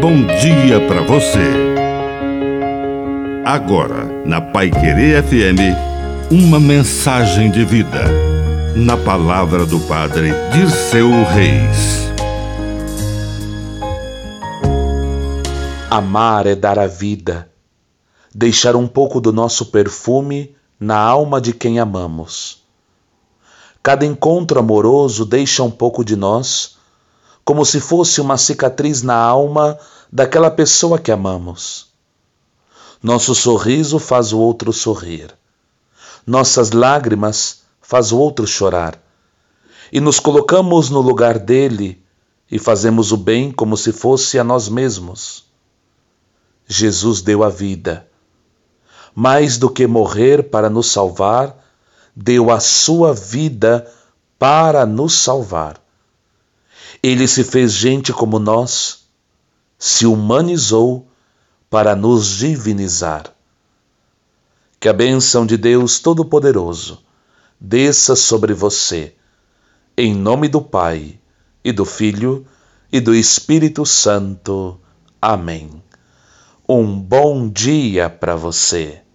bom dia para você. Agora, na Pai Querer FM, uma mensagem de vida. Na palavra do Padre de seu Reis. Amar é dar a vida, deixar um pouco do nosso perfume na alma de quem amamos. Cada encontro amoroso deixa um pouco de nós como se fosse uma cicatriz na alma daquela pessoa que amamos. Nosso sorriso faz o outro sorrir. Nossas lágrimas faz o outro chorar. E nos colocamos no lugar dele e fazemos o bem como se fosse a nós mesmos. Jesus deu a vida. Mais do que morrer para nos salvar, deu a sua vida para nos salvar. Ele se fez gente como nós, se humanizou para nos divinizar. Que a bênção de Deus Todo-Poderoso desça sobre você, em nome do Pai, e do Filho, e do Espírito Santo. Amém. Um bom dia para você.